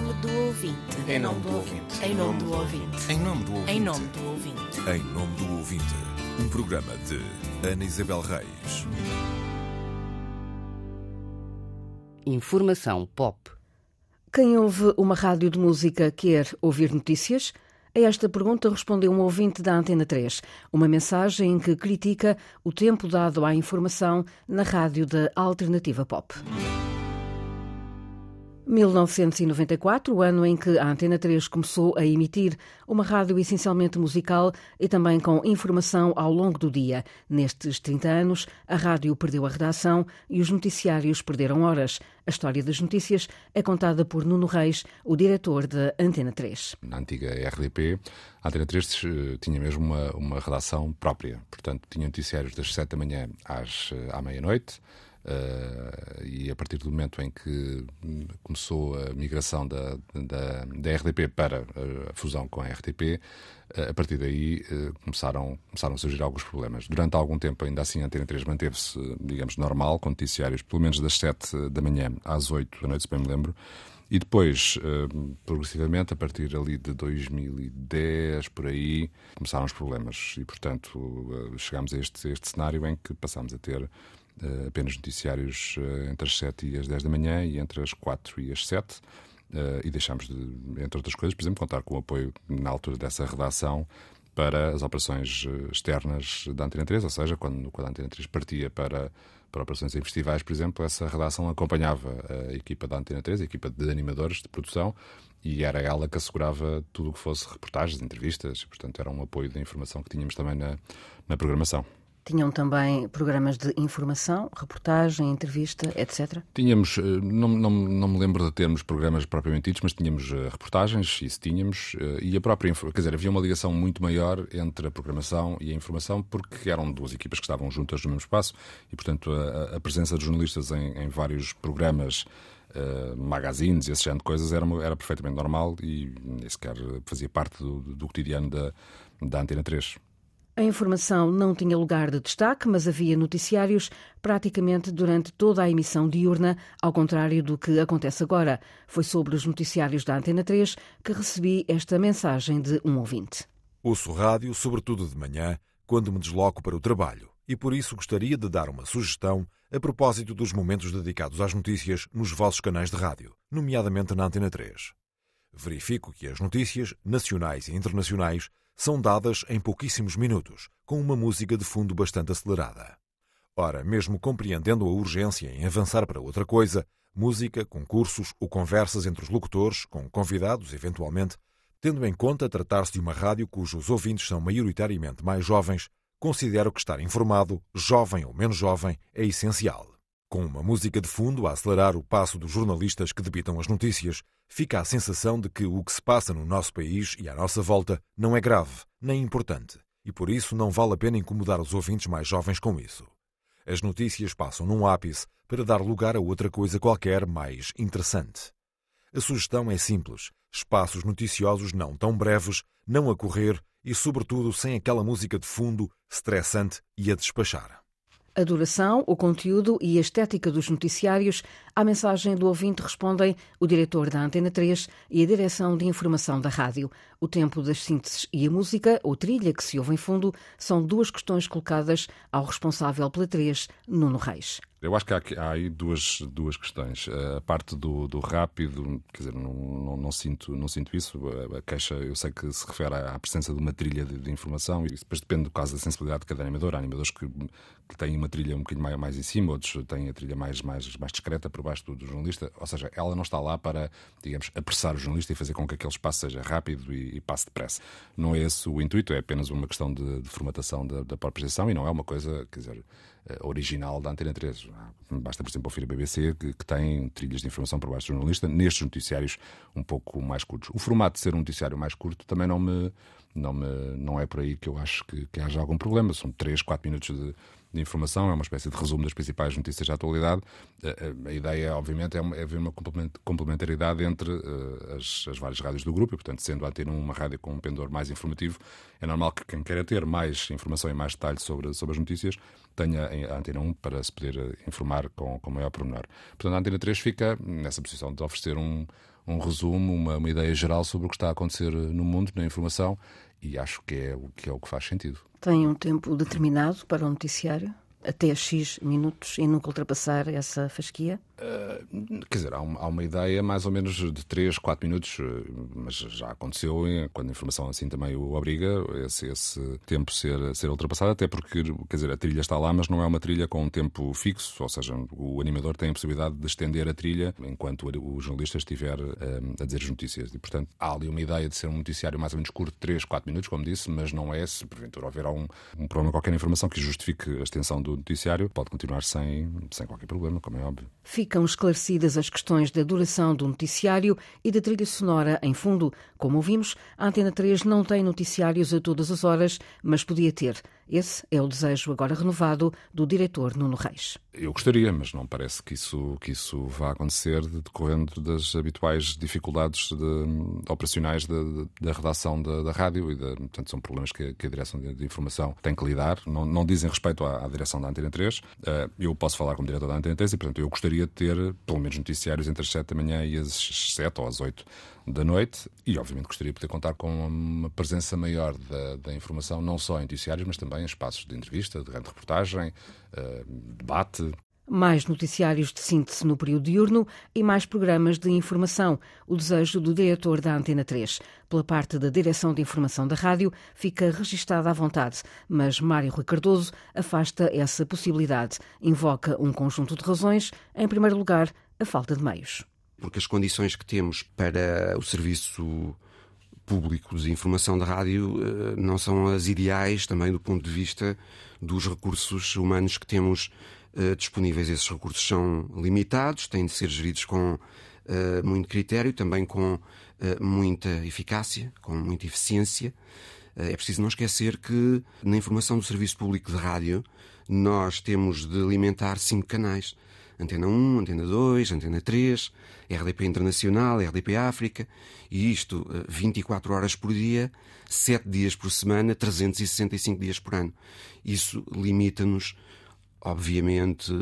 nome do ouvinte. Em nome do ouvinte. Em nome do ouvinte. Em nome do ouvinte. Em nome do ouvinte. Em nome do ouvinte. Um programa de Ana Isabel Reis. Informação pop. Quem ouve uma rádio de música quer ouvir notícias? A esta pergunta respondeu um ouvinte da Antena 3, uma mensagem em que critica o tempo dado à informação na rádio da Alternativa Pop. 1994, o ano em que a Antena 3 começou a emitir uma rádio essencialmente musical e também com informação ao longo do dia. Nestes 30 anos, a rádio perdeu a redação e os noticiários perderam horas. A história das notícias é contada por Nuno Reis, o diretor da Antena 3. Na antiga RDP, a Antena 3 eh, tinha mesmo uma, uma redação própria. Portanto, tinha noticiários das 7 da manhã às, eh, à meia-noite Uh, e a partir do momento em que começou a migração da, da, da RDP para a fusão com a RTP, uh, a partir daí uh, começaram, começaram a surgir alguns problemas. Durante algum tempo, ainda assim, a Antena 3 manteve-se, digamos, normal, com noticiários pelo menos das 7 da manhã às 8 da noite, se bem me lembro. E depois, progressivamente, a partir ali de 2010, por aí, começaram os problemas. E, portanto, chegámos a este, a este cenário em que passámos a ter apenas noticiários uh, entre as 7 e as 10 da manhã e entre as 4 e as 7. Uh, e deixámos de, entre outras coisas, por exemplo, contar com o apoio na altura dessa redação para as operações externas da Antena 3, ou seja, quando, quando a Antena 3 partia para, para operações em festivais, por exemplo, essa redação acompanhava a equipa da Antena 3, a equipa de animadores de produção, e era ela que assegurava tudo o que fosse reportagens, entrevistas, e, portanto era um apoio da informação que tínhamos também na, na programação. Tinham também programas de informação, reportagem, entrevista, etc? Tínhamos, eh, não, não, não me lembro de termos programas propriamente ditos, mas tínhamos eh, reportagens, isso tínhamos, eh, e a própria, quer dizer, havia uma ligação muito maior entre a programação e a informação, porque eram duas equipas que estavam juntas no mesmo espaço, e portanto a, a presença de jornalistas em, em vários programas Uh, magazines esse género de coisas era, era perfeitamente normal e nem sequer fazia parte do, do cotidiano da, da Antena 3. A informação não tinha lugar de destaque, mas havia noticiários praticamente durante toda a emissão diurna, ao contrário do que acontece agora. Foi sobre os noticiários da Antena 3 que recebi esta mensagem de um ouvinte. Ouço rádio, sobretudo de manhã, quando me desloco para o trabalho, e por isso gostaria de dar uma sugestão a propósito dos momentos dedicados às notícias nos vossos canais de rádio, nomeadamente na Antena 3. Verifico que as notícias, nacionais e internacionais, são dadas em pouquíssimos minutos, com uma música de fundo bastante acelerada. Ora, mesmo compreendendo a urgência em avançar para outra coisa, música, concursos ou conversas entre os locutores, com convidados, eventualmente, tendo em conta tratar-se de uma rádio cujos ouvintes são maioritariamente mais jovens, considero que estar informado, jovem ou menos jovem, é essencial. Com uma música de fundo a acelerar o passo dos jornalistas que debitam as notícias, fica a sensação de que o que se passa no nosso país e à nossa volta não é grave, nem importante, e por isso não vale a pena incomodar os ouvintes mais jovens com isso. As notícias passam num ápice para dar lugar a outra coisa qualquer mais interessante. A sugestão é simples: espaços noticiosos não tão breves, não a correr e, sobretudo, sem aquela música de fundo estressante e a despachar. A duração, o conteúdo e a estética dos noticiários, à mensagem do ouvinte respondem o diretor da Antena 3 e a direção de informação da rádio. O tempo das sínteses e a música, ou trilha que se ouve em fundo, são duas questões colocadas ao responsável pela 3, Nuno Reis. Eu acho que há, há, aí duas, duas questões. A parte do, do rápido, quer dizer, não, não, não, sinto, não sinto isso. A queixa, eu sei que se refere à presença de uma trilha de, de informação e depois depende do caso da sensibilidade de cada animador. Há animadores que, que têm uma trilha um bocadinho mais, mais em cima, outros têm a trilha mais, mais, mais discreta por baixo do, do, jornalista. Ou seja, ela não está lá para, digamos, apressar o jornalista e fazer com que aquele espaço seja rápido e, e passe depressa. Não é esse o intuito, é apenas uma questão de, de formatação da, da própria gestão e não é uma coisa, quer dizer eh, original da Antena 3. Basta, por exemplo, ouvir a BBC, que, que, tem trilhas de informação por baixo do jornalista, nestes noticiários um pouco mais curtos. O formato de ser um noticiário mais curto também não me. Não, me, não é por aí que eu acho que, que haja algum problema. São 3, 4 minutos de, de informação, é uma espécie de resumo das principais notícias da atualidade. A, a, a ideia, obviamente, é, é haver uma complementaridade entre uh, as, as, várias rádios do grupo, e, portanto, sendo a Antena uma rádio com um pendor mais informativo, é normal que quem queira ter mais informação e mais detalhes sobre, sobre as notícias tenha a Antena 1 para se poder eh, informar com, com maior pormenor. Portanto, a Antena 3 fica nessa posição de oferecer um, um resumo, uma, uma ideia geral sobre o que está a acontecer no mundo, na informação, e acho que é, o que é o que faz sentido. Tem um tempo determinado para o noticiário? Até X minutos e nunca ultrapassar essa fasquia? Uh, quer dizer, há uma, há uma, ideia mais ou menos de 3, 4 minutos, eh, mas já aconteceu quando a informação assim também o obriga, esse, esse, tempo ser, ser ultrapassado, até porque, quer dizer, a trilha está lá, mas não é uma trilha com um tempo fixo, ou seja, o animador tem a possibilidade de estender a trilha enquanto o jornalista estiver eh, a dizer as notícias. E, portanto, há ali uma ideia de ser um noticiário mais ou menos curto, 3, 4 minutos, como disse, mas não é, se porventura houver um, um problema qualquer informação que justifique a extensão do noticiário, pode continuar sem, sem qualquer problema, como é óbvio. Ficam esclarecidas as questões da duração do noticiário e da trilha sonora em fundo. Como ouvimos, a Antena 3 não tem noticiários a todas as horas, mas podia ter. Esse é o desejo agora renovado do diretor Nuno Reis. Eu gostaria, mas não parece que isso, que isso vá acontecer decorrendo das habituais dificuldades de, operacionais de, de, da redação da, da, rádio e de, portanto são problemas que, que a direção de, informação tem que lidar. Não, não dizem respeito à, à, direção da Antena 3. Eh, eu posso falar como diretor da Antena 3 e, portanto, eu gostaria de ter pelo menos noticiários entre as 7 da manhã e as 7 ou as 8 da noite e, obviamente, gostaria de poder contar com uma presença maior da, da informação, não só em noticiários, mas também em espaços de entrevista, de grande reportagem, uh, debate. Mais noticiários de síntese no período diurno e mais programas de informação. O desejo do diretor da Antena 3. Pela parte da Direção de Informação da Rádio, fica registada à vontade, mas Mário Rui Cardoso afasta essa possibilidade. Invoca um conjunto de razões. Em primeiro lugar, a falta de meios porque as condições que temos para o serviço público de informação da rádio eh, não são as ideais também do ponto de vista dos recursos humanos que temos eh, disponíveis. Esses recursos são limitados, têm de ser geridos com eh, muito critério, também com muita eficácia, com muita eficiência. É preciso não esquecer que na informação do serviço público de rádio nós temos de alimentar cinco canais Antena 1, Antena 2, Antena 3, RDP Internacional, RDP África, e isto 24 eh, horas por dia, 7 dias por semana, 365 dias por ano. Isso limita-nos, obviamente,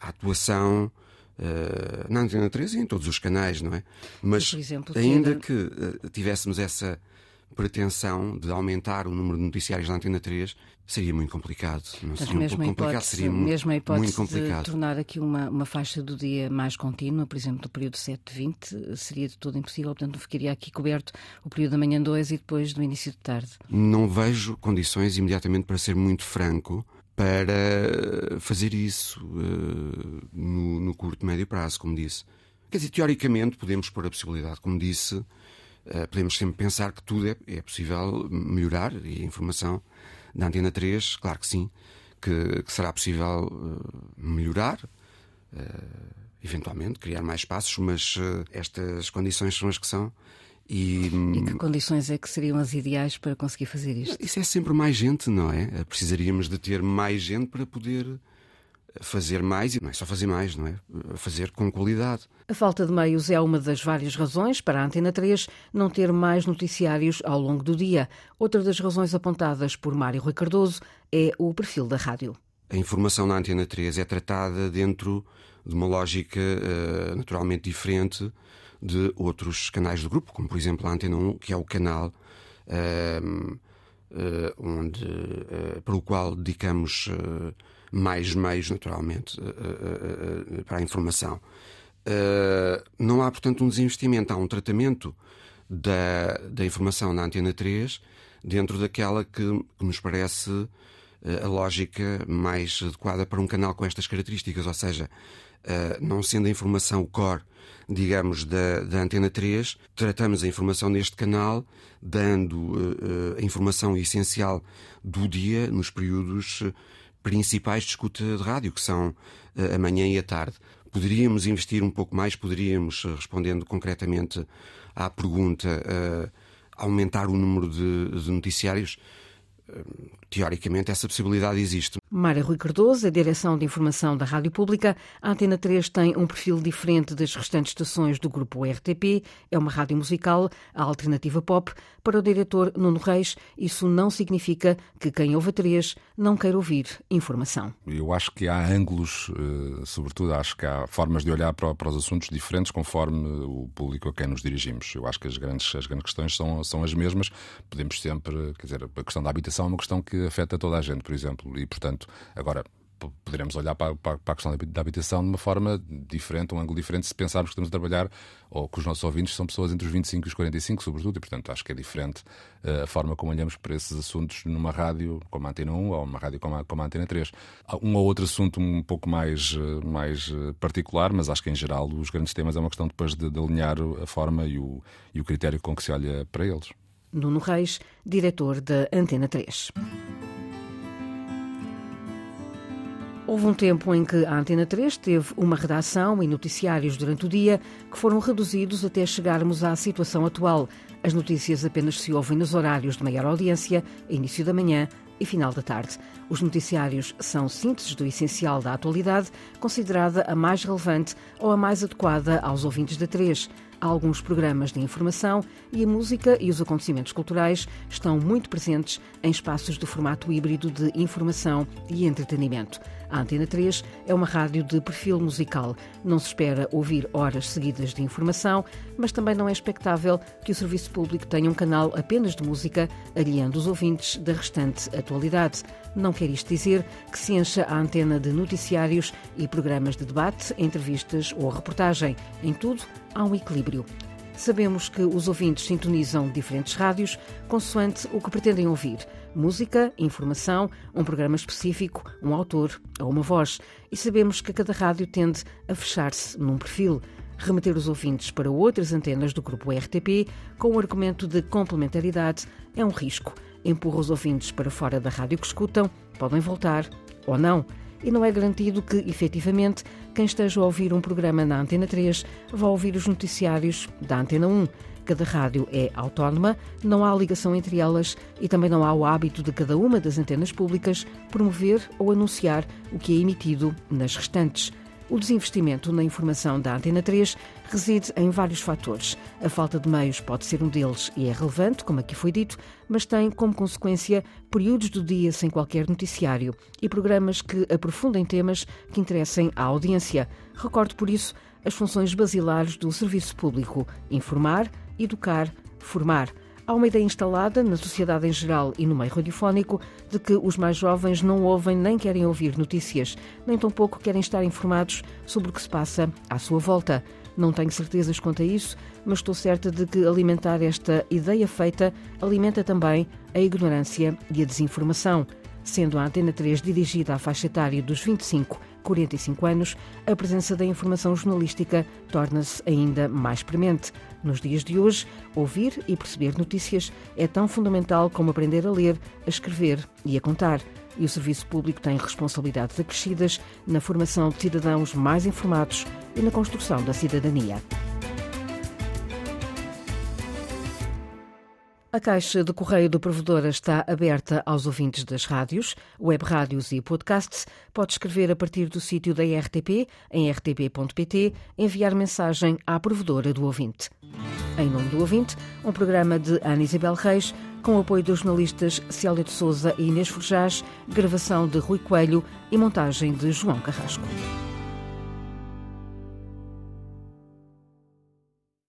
a atuação uh, na Antena 3 e em todos os canais, não é? Mas, exemplo, ainda que uh, tivéssemos essa pretensão de aumentar o número de noticiários na Antena 3 seria muito complicado. Não seria um pouco complicado, seria mesmo a hipótese muito complicado. de tornar aqui uma, uma faixa do dia mais contínua, por exemplo, no período 7-20, seria de todo impossível, portanto ficaria aqui coberto o período da manhã 2 e depois do início de tarde. Não vejo condições imediatamente para ser muito franco para fazer isso uh, no, no curto médio prazo, como disse. Quer dizer, teoricamente podemos pôr a possibilidade, como disse, Uh, podemos sempre pensar que tudo é, é, possível melhorar e a informação da Antena 3, claro que sim, que, que será possível uh, melhorar, uh, eventualmente criar mais espaços, mas estas condições são as que são. E, e, que condições é que seriam as ideais para conseguir fazer isto? Isso é sempre mais gente, não é? Precisaríamos de ter mais gente para poder fazer mais, e não é só fazer mais, não é? Fazer com qualidade. A falta de meios é uma das várias razões para a Antena 3 não ter mais noticiários ao longo do dia. Outra das razões apontadas por Mário Rui Cardoso é o perfil da rádio. A informação na Antena 3 é tratada dentro de uma lógica uh, naturalmente diferente de outros canais do grupo, como por exemplo a Antena 1, que é o canal uh, uh, onde, para o qual dedicamos mais meios, naturalmente, eh, eh, eh, para a informação. Não há, portanto, um desinvestimento, há um tratamento da, da informação na Antena 3 dentro daquela que, que nos parece a lógica mais adequada para um canal com estas características, ou seja, não sendo a informação o core, digamos, da, da Antena 3, tratamos a informação neste canal, dando a informação essencial do dia nos períodos principais de escuta de rádio, que são eh, a manhã e a tarde. Poderíamos investir um pouco mais, poderíamos, eh, respondendo concretamente à pergunta, uh, aumentar o número de, de noticiários. Teoricamente, essa possibilidade existe. Mária Rui Cardoso, a direção de informação da Rádio Pública. A Antena 3 tem um perfil diferente das restantes estações do grupo RTP. É uma rádio musical, a alternativa pop. Para o diretor Nuno Reis, isso não significa que quem ouve a 3 não queira ouvir informação. Eu acho que há ângulos, eh, sobretudo, acho que há formas de olhar para, os assuntos diferentes conforme o público a quem nos dirigimos. Eu acho que as grandes, as grandes questões são, são as mesmas. Podemos sempre, quer dizer, a questão da habitação é uma questão que afeta toda a gente, por exemplo, e portanto Agora, poderemos olhar para, para, a questão da habitação de uma forma diferente, um ângulo diferente, se pensarmos que estamos a trabalhar ou que os nossos ouvintes são pessoas entre os 25 e os 45, sobretudo, e portanto acho que é diferente uh, a forma como olhamos para esses assuntos numa rádio como a Antena 1 ou uma rádio como a, como a Antena 3. Há um ou outro assunto um pouco mais, uh, mais uh, particular, mas acho que em geral os grandes temas é uma questão depois de, de alinhar a forma e o, e o critério com que se olha para eles. Nuno Reis, diretor da Antena 3. Houve um tempo em que a Antena 3 teve uma redação e noticiários durante o dia que foram reduzidos até chegarmos à situação atual. As notícias apenas se ouvem nos horários de maior audiência, início da manhã e final da tarde. Os noticiários são sínteses do essencial da atualidade, considerada a mais relevante ou a mais adequada aos ouvintes da 3. Há alguns programas de informação e a música e os acontecimentos culturais estão muito presentes em espaços do formato híbrido de informação e entretenimento. A Antena 3 é uma rádio de perfil musical. Não se espera ouvir horas seguidas de informação, mas também não é expectável que o serviço público tenha um canal apenas de música, aliando os ouvintes da restante atualidade. Não quer isto dizer que se encha a antena de noticiários e programas de debate, entrevistas ou reportagem. Em tudo, há um equilíbrio. Sabemos que os ouvintes sintonizam diferentes rádios consoante o que pretendem ouvir. Música, informação, um programa específico, um autor ou uma voz. E sabemos que cada rádio tende a fechar-se num perfil. Remeter os ouvintes para outras antenas do grupo RTP com o argumento de complementaridade é um risco. Empurra os ouvintes para fora da rádio que escutam, podem voltar ou não e não é garantido que, efetivamente, quem esteja a ouvir um programa na Antena 3 vá ouvir os noticiários da Antena 1. Cada rádio é autónoma, não há ligação entre elas e também não há o hábito de cada uma das antenas públicas promover ou anunciar o que é emitido nas restantes. O desinvestimento na informação da Antena 3 reside em vários fatores. A falta de meios pode ser um deles e é relevante, como aqui foi dito, mas tem como consequência períodos do dia sem qualquer noticiário e programas que aprofundem temas que interessem à audiência. Recordo, por isso, as funções basilares do serviço público: informar, educar, formar. Há uma ideia instalada na sociedade em geral e no meio radiofónico de que os mais jovens não ouvem nem querem ouvir notícias, nem tampouco querem estar informados sobre o que se passa à sua volta. Não tenho certezas quanto a isso, mas estou certa de que alimentar esta ideia feita alimenta também a ignorância e a desinformação. Sendo a Antena 3 dirigida à faixa etária dos 25 45 anos, a presença da informação jornalística torna-se ainda mais premente. Nos dias de hoje, ouvir e perceber notícias é tão fundamental como aprender a ler, a escrever e a contar. E o serviço público tem responsabilidades acrescidas na formação de cidadãos mais informados e na construção da cidadania. A caixa de correio do provedor está aberta aos ouvintes das rádios, web rádios e podcasts. Pode escrever a partir do sítio da RTP, em rtp.pt, enviar mensagem à provedora do ouvinte. Em nome do ouvinte, um programa de Ana Isabel Reis, com apoio dos jornalistas Célia de Souza e Inês Forjás, gravação de Rui Coelho e montagem de João Carrasco.